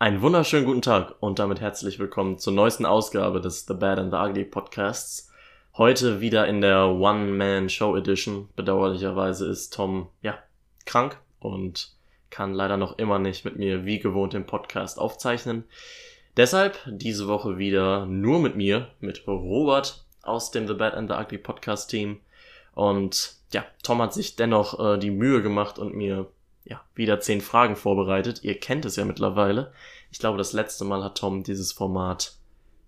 Einen wunderschönen guten Tag und damit herzlich willkommen zur neuesten Ausgabe des The Bad and the Ugly Podcasts. Heute wieder in der One-Man-Show Edition. Bedauerlicherweise ist Tom, ja, krank und kann leider noch immer nicht mit mir wie gewohnt den Podcast aufzeichnen. Deshalb diese Woche wieder nur mit mir, mit Robert aus dem The Bad and the Ugly Podcast Team. Und ja, Tom hat sich dennoch äh, die Mühe gemacht und mir ja, wieder zehn Fragen vorbereitet. Ihr kennt es ja mittlerweile. Ich glaube, das letzte Mal hat Tom dieses Format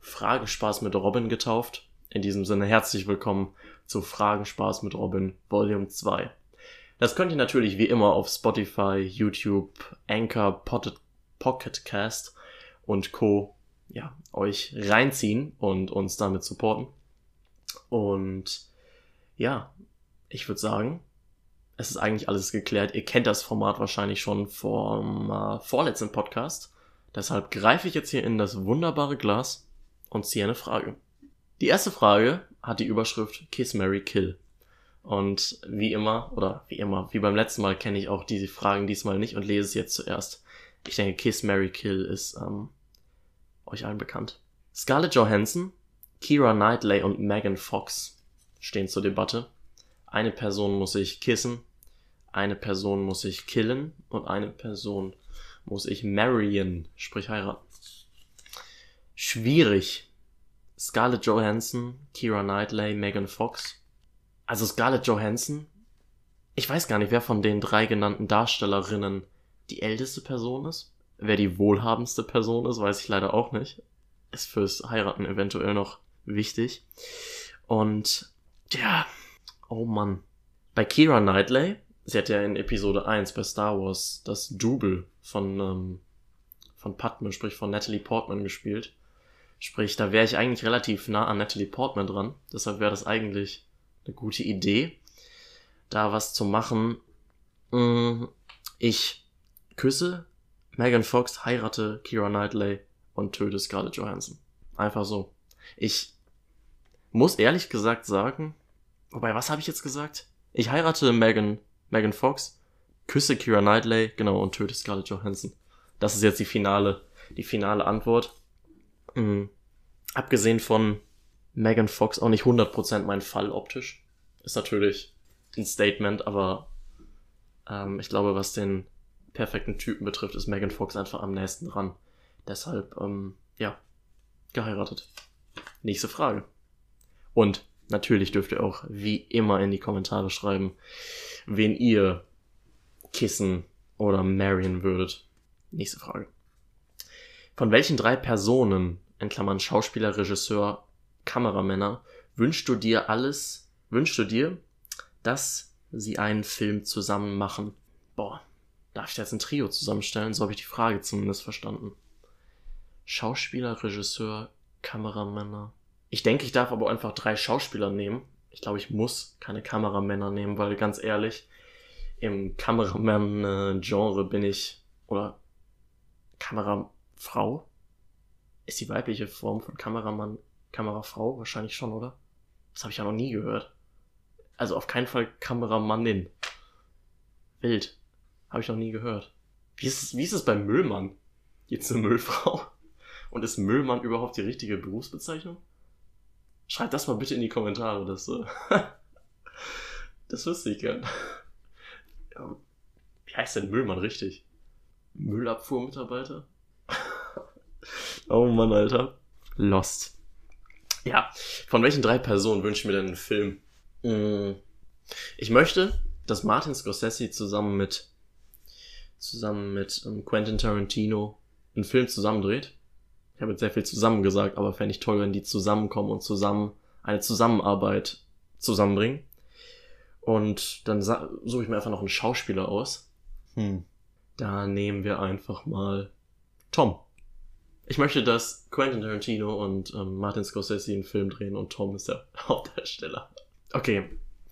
Fragespaß mit Robin getauft. In diesem Sinne herzlich willkommen zu Fragenspaß mit Robin Volume 2. Das könnt ihr natürlich wie immer auf Spotify, YouTube, Anchor, Pocket Cast und Co. ja, euch reinziehen und uns damit supporten. Und ja, ich würde sagen, es ist eigentlich alles geklärt. Ihr kennt das Format wahrscheinlich schon vom äh, vorletzten Podcast. Deshalb greife ich jetzt hier in das wunderbare Glas und ziehe eine Frage. Die erste Frage hat die Überschrift Kiss Mary Kill. Und wie immer, oder wie immer, wie beim letzten Mal kenne ich auch diese Fragen diesmal nicht und lese es jetzt zuerst. Ich denke, Kiss Mary Kill ist ähm, euch allen bekannt. Scarlett Johansson, Kira Knightley und Megan Fox stehen zur Debatte. Eine Person muss sich kissen, eine Person muss sich killen und eine Person muss ich marryen, sprich heiraten. Schwierig. Scarlett Johansson, Kira Knightley, Megan Fox. Also Scarlett Johansson, ich weiß gar nicht, wer von den drei genannten Darstellerinnen die älteste Person ist. Wer die wohlhabendste Person ist, weiß ich leider auch nicht. Ist fürs Heiraten eventuell noch wichtig. Und ja, oh Mann. Bei Kira Knightley sie hat ja in Episode 1 bei Star Wars das Double von, ähm, von Padme, sprich von Natalie Portman gespielt. Sprich, da wäre ich eigentlich relativ nah an Natalie Portman dran. Deshalb wäre das eigentlich eine gute Idee, da was zu machen. Mm, ich küsse Megan Fox, heirate Kira Knightley und töte Scarlett Johansson. Einfach so. Ich muss ehrlich gesagt sagen, wobei, was habe ich jetzt gesagt? Ich heirate Megan Megan Fox, küsse Kira Knightley, genau, und töte Scarlett Johansson. Das ist jetzt die finale, die finale Antwort. Mhm. Abgesehen von Megan Fox auch nicht 100% mein Fall optisch. Ist natürlich ein Statement, aber ähm, ich glaube, was den perfekten Typen betrifft, ist Megan Fox einfach am nächsten dran. Deshalb, ähm, ja, geheiratet. Nächste Frage. Und natürlich dürft ihr auch wie immer in die Kommentare schreiben, wen ihr kissen oder marryen würdet. Nächste Frage. Von welchen drei Personen, in Klammern Schauspieler, Regisseur, Kameramänner, wünschst du dir alles, wünschst du dir, dass sie einen Film zusammen machen? Boah, darf ich jetzt ein Trio zusammenstellen? So habe ich die Frage zumindest verstanden. Schauspieler, Regisseur, Kameramänner. Ich denke, ich darf aber einfach drei Schauspieler nehmen, ich glaube, ich muss keine Kameramänner nehmen, weil ganz ehrlich, im Kameramann-Genre bin ich, oder Kamerafrau? Ist die weibliche Form von Kameramann Kamerafrau? Wahrscheinlich schon, oder? Das habe ich ja noch nie gehört. Also auf keinen Fall Kameramannin. Wild. Habe ich noch nie gehört. Wie ist es, wie ist es beim Müllmann? Jetzt eine Müllfrau? Und ist Müllmann überhaupt die richtige Berufsbezeichnung? Schreibt das mal bitte in die Kommentare. Das, äh, das wüsste ich gern. Ja, wie heißt denn Müllmann richtig? Müllabfuhrmitarbeiter? oh Mann, Alter. Lost. Ja, von welchen drei Personen wünsche ich mir denn einen Film? Hm. Ich möchte, dass Martin Scorsese zusammen mit zusammen mit ähm, Quentin Tarantino einen Film zusammendreht. Ich habe jetzt sehr viel zusammen gesagt, aber fände ich toll, wenn die zusammenkommen und zusammen eine Zusammenarbeit zusammenbringen. Und dann suche ich mir einfach noch einen Schauspieler aus. Hm. Da nehmen wir einfach mal Tom. Ich möchte, dass Quentin Tarantino und ähm, Martin Scorsese einen Film drehen und Tom ist der Hauptdarsteller. Okay,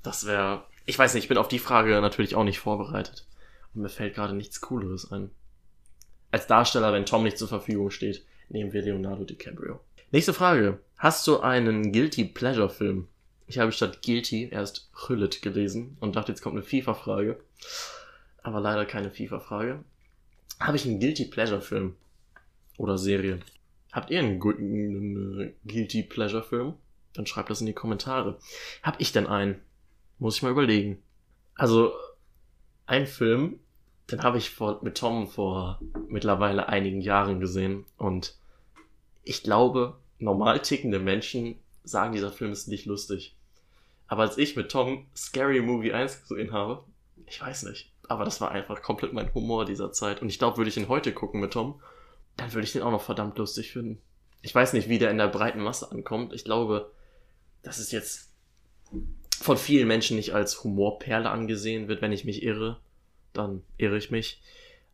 das wäre. Ich weiß nicht, ich bin auf die Frage natürlich auch nicht vorbereitet. Und mir fällt gerade nichts Cooleres ein. Als Darsteller, wenn Tom nicht zur Verfügung steht, nehmen wir Leonardo DiCaprio. Nächste Frage. Hast du einen Guilty Pleasure Film? Ich habe statt Guilty erst Hüllet gelesen und dachte, jetzt kommt eine FIFA-Frage. Aber leider keine FIFA-Frage. Habe ich einen Guilty Pleasure Film? oder Serie. Habt ihr einen guten Guilty Pleasure Film? Dann schreibt das in die Kommentare. Hab ich denn einen? Muss ich mal überlegen. Also, ein Film, den habe ich vor, mit Tom vor mittlerweile einigen Jahren gesehen und ich glaube, normal tickende Menschen sagen, dieser Film ist nicht lustig. Aber als ich mit Tom Scary Movie 1 gesehen habe, ich weiß nicht, aber das war einfach komplett mein Humor dieser Zeit. Und ich glaube, würde ich ihn heute gucken mit Tom, dann würde ich den auch noch verdammt lustig finden. Ich weiß nicht, wie der in der breiten Masse ankommt. Ich glaube, dass es jetzt von vielen Menschen nicht als Humorperle angesehen wird, wenn ich mich irre. Dann irre ich mich.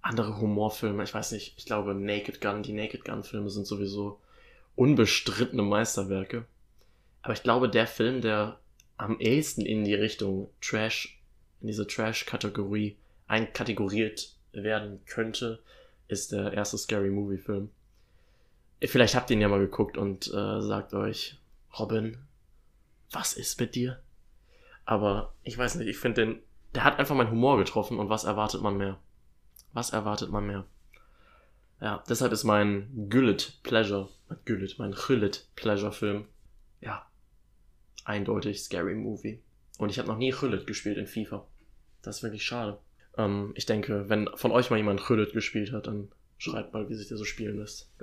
Andere Humorfilme, ich weiß nicht, ich glaube Naked Gun, die Naked Gun Filme sind sowieso unbestrittene Meisterwerke. Aber ich glaube, der Film, der am ehesten in die Richtung Trash, in diese Trash-Kategorie einkategoriert werden könnte, ist der erste Scary Movie Film. Vielleicht habt ihr ihn ja mal geguckt und äh, sagt euch, Robin, was ist mit dir? Aber ich weiß nicht, ich finde den, der hat einfach meinen Humor getroffen und was erwartet man mehr? Was erwartet man mehr? Ja, deshalb ist mein Güllet Pleasure, Güllet, mein Güllet Pleasure Film, ja, eindeutig Scary Movie. Und ich habe noch nie Güllet gespielt in FIFA. Das ist wirklich schade. Ähm, ich denke, wenn von euch mal jemand Güllet gespielt hat, dann schreibt mal, wie sich der so spielen lässt.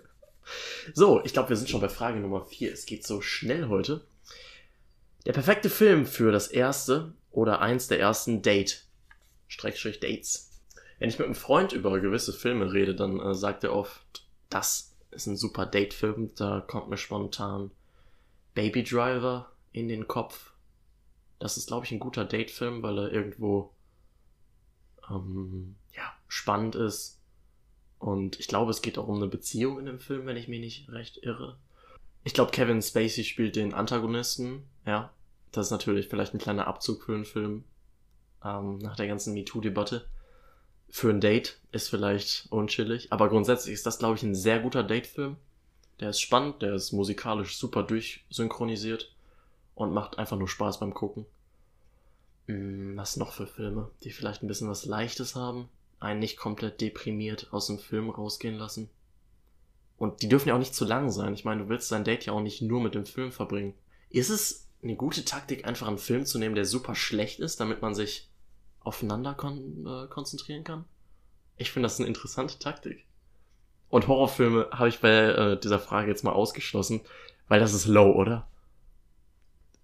So, ich glaube, wir sind schon bei Frage Nummer 4. Es geht so schnell heute. Der perfekte Film für das erste oder eins der ersten Date. Streckstrich Dates. Wenn ich mit einem Freund über gewisse Filme rede, dann äh, sagt er oft, das ist ein super Date-Film. Da kommt mir spontan Baby Driver in den Kopf. Das ist, glaube ich, ein guter Date-Film, weil er irgendwo ähm, ja, spannend ist. Und ich glaube, es geht auch um eine Beziehung in dem Film, wenn ich mich nicht recht irre. Ich glaube, Kevin Spacey spielt den Antagonisten. Ja, das ist natürlich vielleicht ein kleiner Abzug für einen Film ähm, nach der ganzen MeToo-Debatte für ein Date ist vielleicht unchillig, aber grundsätzlich ist das, glaube ich, ein sehr guter Date-Film. Der ist spannend, der ist musikalisch super durchsynchronisiert und macht einfach nur Spaß beim Gucken. Hm, was noch für Filme, die vielleicht ein bisschen was Leichtes haben, einen nicht komplett deprimiert aus dem Film rausgehen lassen. Und die dürfen ja auch nicht zu lang sein. Ich meine, du willst dein Date ja auch nicht nur mit dem Film verbringen. Ist es eine gute Taktik, einfach einen Film zu nehmen, der super schlecht ist, damit man sich aufeinander kon äh, konzentrieren kann. Ich finde das eine interessante Taktik. Und Horrorfilme habe ich bei äh, dieser Frage jetzt mal ausgeschlossen, weil das ist low, oder?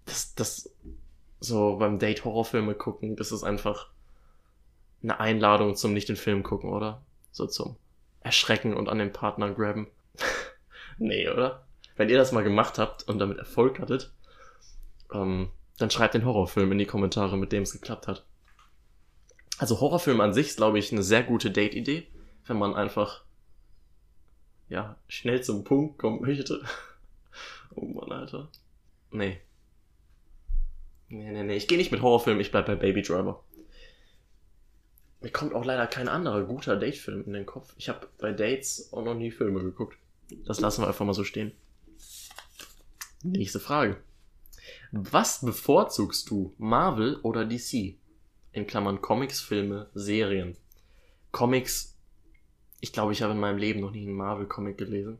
Das, das, so beim Date Horrorfilme gucken, das ist einfach eine Einladung zum nicht den Film gucken, oder? So zum Erschrecken und an den Partner grabben. nee, oder? Wenn ihr das mal gemacht habt und damit Erfolg hattet, ähm, dann schreibt den Horrorfilm in die Kommentare, mit dem es geklappt hat. Also Horrorfilm an sich ist, glaube ich, eine sehr gute Date-Idee, wenn man einfach ja, schnell zum Punkt kommen möchte. oh Mann, Alter. Nee. Nee, nee, nee. Ich gehe nicht mit Horrorfilm, ich bleib bei Baby Driver. Mir kommt auch leider kein anderer guter Date-Film in den Kopf. Ich habe bei Dates auch noch nie Filme geguckt. Das lassen wir einfach mal so stehen. Nächste Frage. Was bevorzugst du, Marvel oder DC? in Klammern Comics, Filme, Serien. Comics, ich glaube, ich habe in meinem Leben noch nie einen Marvel-Comic gelesen.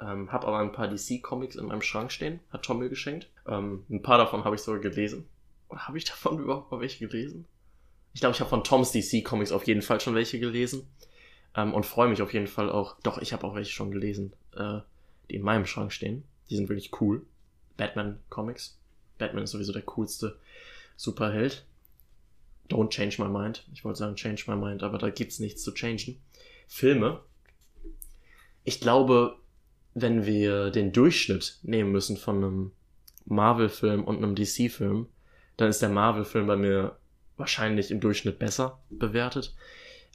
Ähm, habe aber ein paar DC-Comics in meinem Schrank stehen, hat Tom mir geschenkt. Ähm, ein paar davon habe ich sogar gelesen. Oder habe ich davon überhaupt mal welche gelesen? Ich glaube, ich habe von Toms DC-Comics auf jeden Fall schon welche gelesen. Ähm, und freue mich auf jeden Fall auch. Doch, ich habe auch welche schon gelesen, äh, die in meinem Schrank stehen. Die sind wirklich cool. Batman-Comics. Batman ist sowieso der coolste Superheld. Don't change my mind. Ich wollte sagen change my mind, aber da gibt's nichts zu changen. Filme. Ich glaube, wenn wir den Durchschnitt nehmen müssen von einem Marvel-Film und einem DC-Film, dann ist der Marvel-Film bei mir wahrscheinlich im Durchschnitt besser bewertet.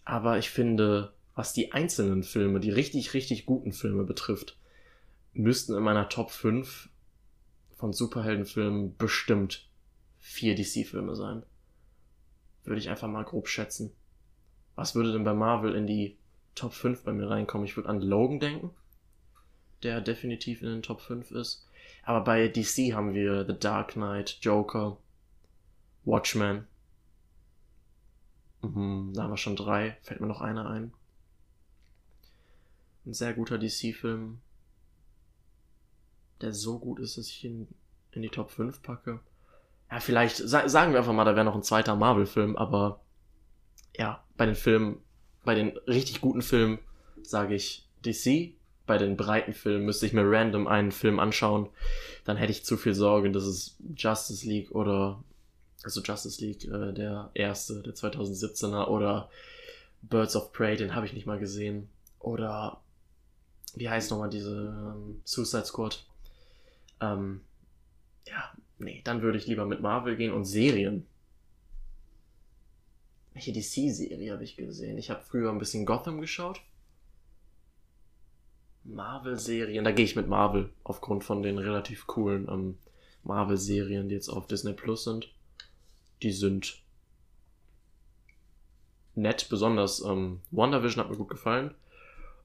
Aber ich finde, was die einzelnen Filme, die richtig, richtig guten Filme betrifft, müssten in meiner Top 5 von Superheldenfilmen bestimmt vier DC-Filme sein. Würde ich einfach mal grob schätzen. Was würde denn bei Marvel in die Top 5 bei mir reinkommen? Ich würde an Logan denken, der definitiv in den Top 5 ist. Aber bei DC haben wir The Dark Knight, Joker, Watchmen. Mhm, da haben wir schon drei. Fällt mir noch einer ein. Ein sehr guter DC-Film. Der so gut ist, dass ich ihn in die Top 5 packe. Ja, vielleicht, sa sagen wir einfach mal, da wäre noch ein zweiter Marvel-Film, aber ja, bei den Filmen, bei den richtig guten Filmen sage ich DC. Bei den breiten Filmen müsste ich mir random einen Film anschauen. Dann hätte ich zu viel Sorge, dass es Justice League oder, also Justice League, äh, der erste, der 2017er oder Birds of Prey, den habe ich nicht mal gesehen. Oder, wie heißt nochmal diese ähm, Suicide Squad? Ähm, ja, nee, dann würde ich lieber mit Marvel gehen und Serien. Welche DC-Serie habe ich gesehen? Ich habe früher ein bisschen Gotham geschaut. Marvel-Serien, da gehe ich mit Marvel, aufgrund von den relativ coolen ähm, Marvel-Serien, die jetzt auf Disney Plus sind. Die sind nett, besonders ähm, WandaVision hat mir gut gefallen.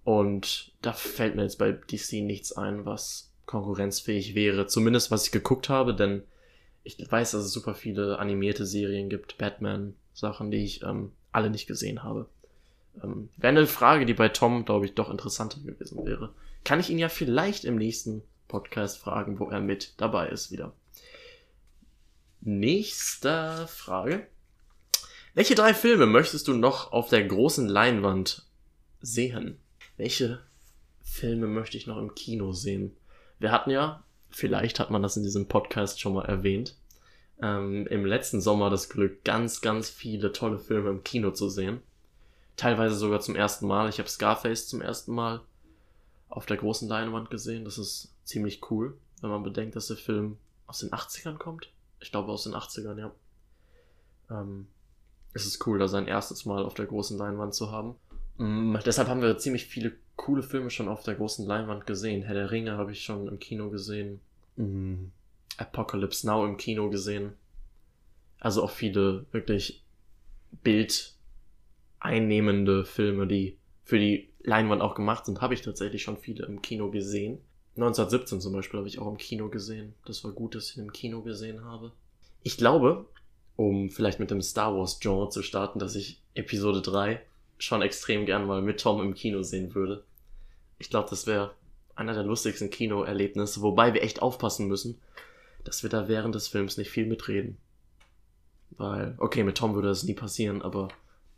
Und da fällt mir jetzt bei DC nichts ein, was konkurrenzfähig wäre. Zumindest was ich geguckt habe, denn ich weiß, dass es super viele animierte Serien gibt, Batman-Sachen, die ich ähm, alle nicht gesehen habe. Ähm, wäre eine Frage, die bei Tom, glaube ich, doch interessanter gewesen wäre. Kann ich ihn ja vielleicht im nächsten Podcast fragen, wo er mit dabei ist wieder. Nächste Frage. Welche drei Filme möchtest du noch auf der großen Leinwand sehen? Welche Filme möchte ich noch im Kino sehen? Wir hatten ja, vielleicht hat man das in diesem Podcast schon mal erwähnt, ähm, im letzten Sommer das Glück, ganz, ganz viele tolle Filme im Kino zu sehen. Teilweise sogar zum ersten Mal. Ich habe Scarface zum ersten Mal auf der großen Leinwand gesehen. Das ist ziemlich cool, wenn man bedenkt, dass der Film aus den 80ern kommt. Ich glaube aus den 80ern, ja. Ähm, es ist cool, da sein erstes Mal auf der großen Leinwand zu haben. Mm, deshalb haben wir ziemlich viele coole Filme schon auf der großen Leinwand gesehen. Herr der Ringe habe ich schon im Kino gesehen. Mm, Apocalypse Now im Kino gesehen. Also auch viele wirklich bildeinnehmende Filme, die für die Leinwand auch gemacht sind, habe ich tatsächlich schon viele im Kino gesehen. 1917 zum Beispiel habe ich auch im Kino gesehen. Das war gut, dass ich ihn im Kino gesehen habe. Ich glaube, um vielleicht mit dem Star Wars Genre zu starten, dass ich Episode 3 schon extrem gern mal mit Tom im Kino sehen würde. Ich glaube, das wäre einer der lustigsten Kinoerlebnisse, wobei wir echt aufpassen müssen, dass wir da während des Films nicht viel mitreden. Weil, okay, mit Tom würde das nie passieren, aber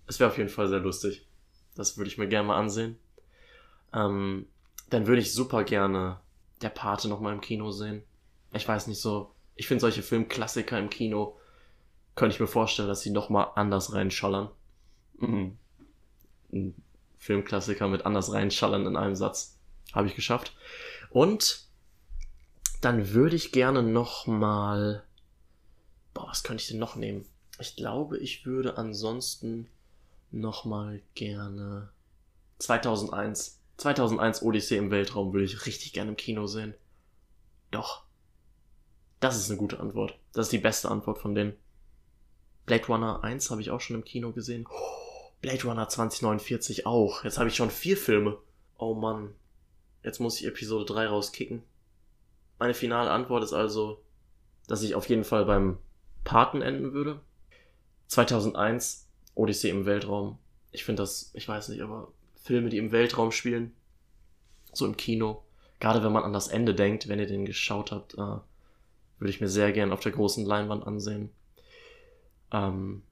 es wäre auf jeden Fall sehr lustig. Das würde ich mir gerne mal ansehen. Ähm, dann würde ich super gerne der Pate nochmal im Kino sehen. Ich weiß nicht so, ich finde solche Filmklassiker im Kino, könnte ich mir vorstellen, dass sie nochmal anders reinschallern. Mhm ein Filmklassiker mit anders reinschallern in einem Satz. Habe ich geschafft. Und dann würde ich gerne noch mal. Boah, was könnte ich denn noch nehmen? Ich glaube, ich würde ansonsten noch mal gerne 2001. 2001 Odyssee im Weltraum würde ich richtig gerne im Kino sehen. Doch. Das ist eine gute Antwort. Das ist die beste Antwort von denen. Blade Runner 1 habe ich auch schon im Kino gesehen. Oh Blade Runner 2049 auch. Jetzt habe ich schon vier Filme. Oh Mann. Jetzt muss ich Episode 3 rauskicken. Meine finale Antwort ist also, dass ich auf jeden Fall beim Paten enden würde. 2001 Odyssee im Weltraum. Ich finde das, ich weiß nicht, aber Filme, die im Weltraum spielen, so im Kino, gerade wenn man an das Ende denkt, wenn ihr den geschaut habt, äh, würde ich mir sehr gern auf der großen Leinwand ansehen. Ähm,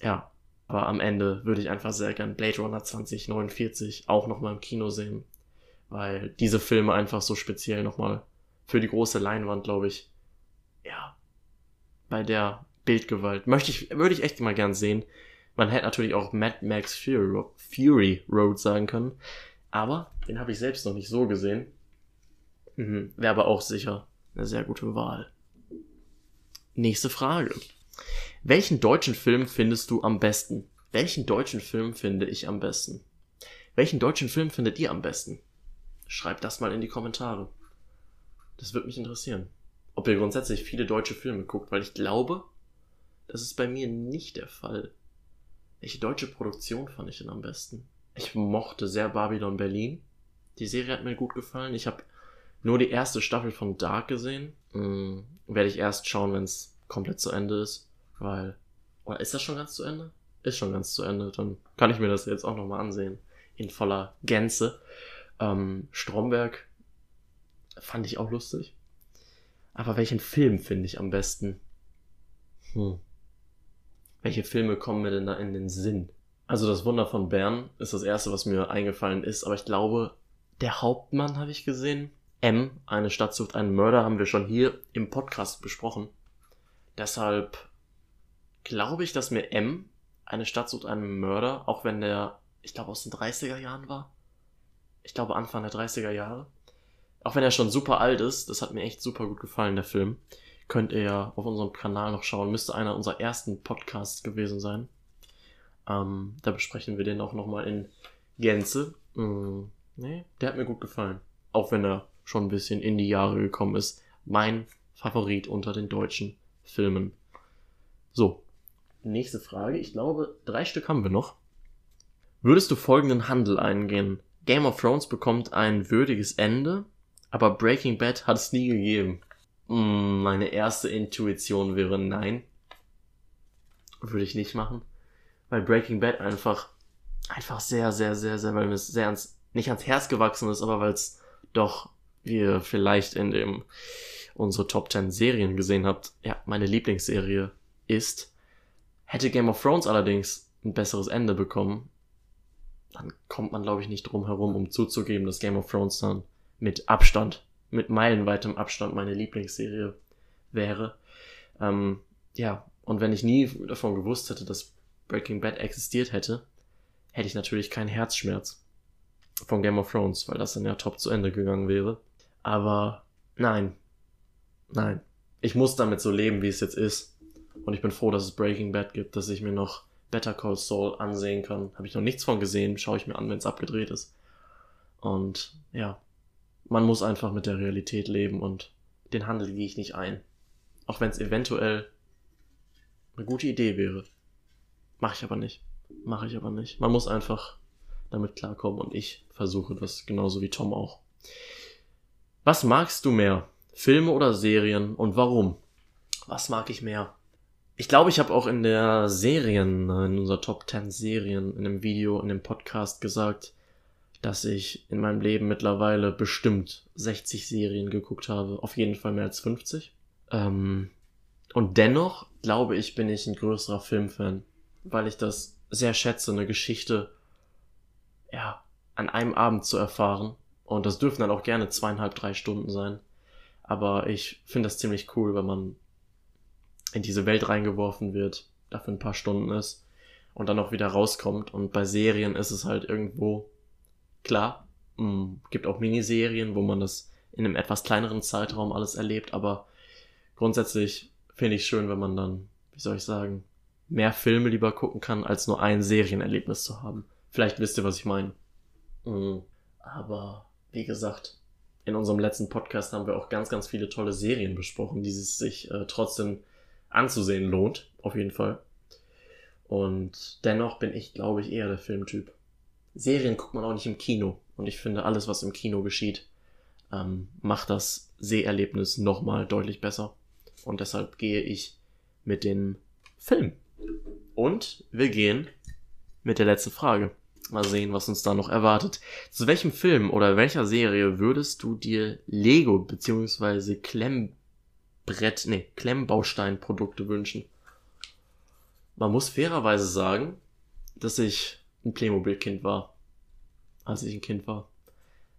ja, aber am Ende würde ich einfach sehr gern Blade Runner 2049 auch nochmal im Kino sehen. Weil diese Filme einfach so speziell nochmal für die große Leinwand, glaube ich, ja, bei der Bildgewalt möchte ich, würde ich echt mal gern sehen. Man hätte natürlich auch Mad Max Fury, Fury Road sagen können. Aber den habe ich selbst noch nicht so gesehen. Mhm, Wäre aber auch sicher eine sehr gute Wahl. Nächste Frage. Welchen deutschen Film findest du am besten? Welchen deutschen Film finde ich am besten? Welchen deutschen Film findet ihr am besten? Schreibt das mal in die Kommentare. Das würde mich interessieren. Ob ihr grundsätzlich viele deutsche Filme guckt, weil ich glaube, das ist bei mir nicht der Fall. Welche deutsche Produktion fand ich denn am besten? Ich mochte sehr Babylon Berlin. Die Serie hat mir gut gefallen. Ich habe nur die erste Staffel von Dark gesehen. Hm, werde ich erst schauen, wenn es komplett zu Ende ist. Weil. Oder ist das schon ganz zu Ende? Ist schon ganz zu Ende. Dann kann ich mir das jetzt auch nochmal ansehen. in voller Gänze. Ähm, Stromberg fand ich auch lustig. Aber welchen Film finde ich am besten? Hm. Welche Filme kommen mir denn da in den Sinn? Also das Wunder von Bern ist das erste, was mir eingefallen ist, aber ich glaube, der Hauptmann habe ich gesehen. M, eine Stadt sucht einen Mörder, haben wir schon hier im Podcast besprochen. Deshalb glaube ich, dass mir M, eine Stadt sucht einen Mörder, auch wenn der, ich glaube, aus den 30er Jahren war. Ich glaube, Anfang der 30er Jahre. Auch wenn er schon super alt ist, das hat mir echt super gut gefallen, der Film. Könnt ihr ja auf unserem Kanal noch schauen. Müsste einer unserer ersten Podcasts gewesen sein. Ähm, da besprechen wir den auch nochmal in Gänze. Mm, nee, der hat mir gut gefallen. Auch wenn er schon ein bisschen in die Jahre gekommen ist. Mein Favorit unter den deutschen Filmen. So, nächste Frage. Ich glaube, drei Stück haben wir noch. Würdest du folgenden Handel eingehen? Game of Thrones bekommt ein würdiges Ende, aber Breaking Bad hat es nie gegeben. Mm, meine erste Intuition wäre nein. Würde ich nicht machen weil Breaking Bad einfach, einfach sehr, sehr, sehr, sehr, weil mir es sehr ans, nicht ans Herz gewachsen ist, aber weil es doch, wie ihr vielleicht in dem, unsere Top 10 Serien gesehen habt, ja, meine Lieblingsserie ist. Hätte Game of Thrones allerdings ein besseres Ende bekommen, dann kommt man, glaube ich, nicht drum herum, um zuzugeben, dass Game of Thrones dann mit Abstand, mit meilenweitem Abstand meine Lieblingsserie wäre. Ähm, ja, und wenn ich nie davon gewusst hätte, dass Breaking Bad existiert hätte, hätte ich natürlich keinen Herzschmerz von Game of Thrones, weil das dann ja top zu Ende gegangen wäre. Aber nein, nein. Ich muss damit so leben, wie es jetzt ist. Und ich bin froh, dass es Breaking Bad gibt, dass ich mir noch Better Call Saul ansehen kann. Habe ich noch nichts von gesehen, schaue ich mir an, wenn es abgedreht ist. Und ja, man muss einfach mit der Realität leben und den Handel gehe ich nicht ein. Auch wenn es eventuell eine gute Idee wäre. Mache ich aber nicht. Mache ich aber nicht. Man muss einfach damit klarkommen und ich versuche das genauso wie Tom auch. Was magst du mehr? Filme oder Serien und warum? Was mag ich mehr? Ich glaube, ich habe auch in der Serien, in unserer Top 10 Serien, in dem Video, in dem Podcast gesagt, dass ich in meinem Leben mittlerweile bestimmt 60 Serien geguckt habe. Auf jeden Fall mehr als 50. Ähm, und dennoch, glaube ich, bin ich ein größerer Filmfan weil ich das sehr schätze, eine Geschichte, ja, an einem Abend zu erfahren. Und das dürfen dann auch gerne zweieinhalb, drei Stunden sein. Aber ich finde das ziemlich cool, wenn man in diese Welt reingeworfen wird, dafür ein paar Stunden ist und dann auch wieder rauskommt. Und bei Serien ist es halt irgendwo klar. Mh, mm, gibt auch Miniserien, wo man das in einem etwas kleineren Zeitraum alles erlebt, aber grundsätzlich finde ich schön, wenn man dann, wie soll ich sagen, mehr Filme lieber gucken kann, als nur ein Serienerlebnis zu haben. Vielleicht wisst ihr, was ich meine. Mhm. Aber wie gesagt, in unserem letzten Podcast haben wir auch ganz, ganz viele tolle Serien besprochen, die sich äh, trotzdem anzusehen lohnt, auf jeden Fall. Und dennoch bin ich, glaube ich, eher der Filmtyp. Serien guckt man auch nicht im Kino. Und ich finde, alles, was im Kino geschieht, ähm, macht das Seherlebnis nochmal deutlich besser. Und deshalb gehe ich mit dem Film. Und wir gehen mit der letzten Frage. Mal sehen, was uns da noch erwartet. Zu welchem Film oder welcher Serie würdest du dir Lego bzw. Klemmbrett, nee, Klemmbausteinprodukte wünschen? Man muss fairerweise sagen, dass ich ein Playmobil-Kind war, als ich ein Kind war.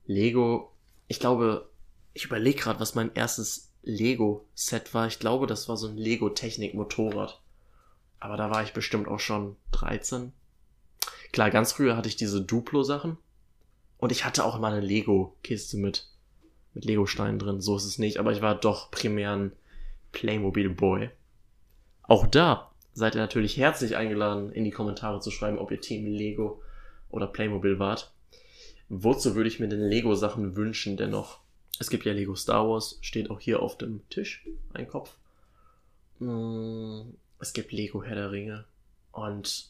Lego, ich glaube, ich überlege gerade, was mein erstes Lego-Set war. Ich glaube, das war so ein Lego-Technik-Motorrad. Aber da war ich bestimmt auch schon 13. Klar, ganz früher hatte ich diese Duplo-Sachen. Und ich hatte auch immer eine Lego-Kiste mit, mit Lego-Steinen drin. So ist es nicht. Aber ich war doch primär ein Playmobil-Boy. Auch da seid ihr natürlich herzlich eingeladen, in die Kommentare zu schreiben, ob ihr Team Lego oder Playmobil wart. Wozu würde ich mir denn Lego-Sachen wünschen dennoch? Es gibt ja Lego Star Wars, steht auch hier auf dem Tisch, ein Kopf. Hm, es gibt Lego Herr der Ringe. Und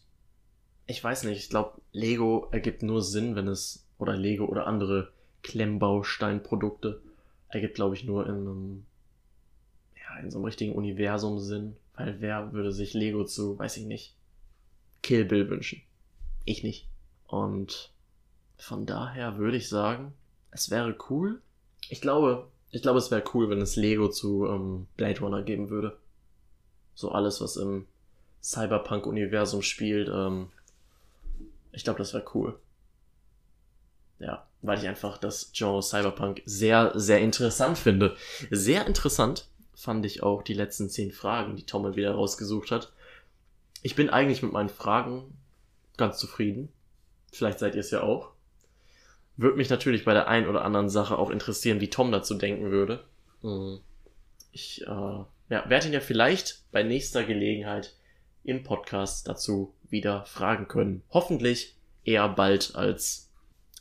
ich weiß nicht, ich glaube, Lego ergibt nur Sinn, wenn es, oder Lego oder andere Klemmbausteinprodukte ergibt, glaube ich, nur in einem, ja, in so einem richtigen Universum Sinn. Weil wer würde sich Lego zu, weiß ich nicht, Kill Bill wünschen? Ich nicht. Und Von daher würde ich sagen, es wäre cool. Ich glaube, ich glaube, es wäre cool, wenn es Lego zu ähm, Blade Runner geben würde. So alles, was im Cyberpunk-Universum spielt. Ähm, ich glaube, das wäre cool. Ja, weil ich einfach das Genre Cyberpunk sehr, sehr interessant finde. Sehr interessant fand ich auch die letzten zehn Fragen, die Tom wieder rausgesucht hat. Ich bin eigentlich mit meinen Fragen ganz zufrieden. Vielleicht seid ihr es ja auch. Würde mich natürlich bei der einen oder anderen Sache auch interessieren, wie Tom dazu denken würde. Mhm. Ich äh, ja, werde ihn ja vielleicht bei nächster Gelegenheit im Podcast dazu wieder fragen können. Hoffentlich eher bald als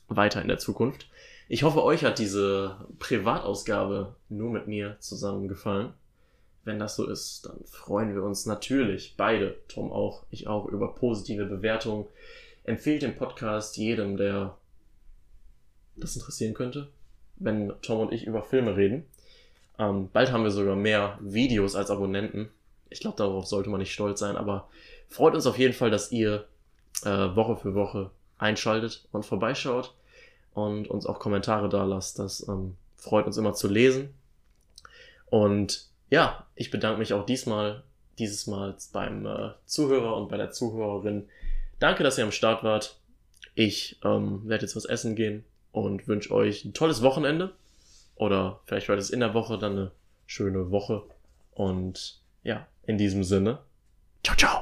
weiter in der Zukunft. Ich hoffe, euch hat diese Privatausgabe nur mit mir zusammengefallen. Wenn das so ist, dann freuen wir uns natürlich beide, Tom auch, ich auch, über positive Bewertungen. Empfehlt den Podcast jedem, der das interessieren könnte, wenn Tom und ich über Filme reden. Ähm, bald haben wir sogar mehr Videos als Abonnenten. Ich glaube, darauf sollte man nicht stolz sein, aber freut uns auf jeden Fall, dass ihr äh, Woche für Woche einschaltet und vorbeischaut und uns auch Kommentare da lasst. Das ähm, freut uns immer zu lesen. Und ja, ich bedanke mich auch diesmal, dieses Mal beim äh, Zuhörer und bei der Zuhörerin. Danke, dass ihr am Start wart. Ich ähm, werde jetzt was essen gehen und wünsche euch ein tolles Wochenende. Oder vielleicht wird es in der Woche dann eine schöne Woche. Und ja, in diesem Sinne. Ciao, ciao.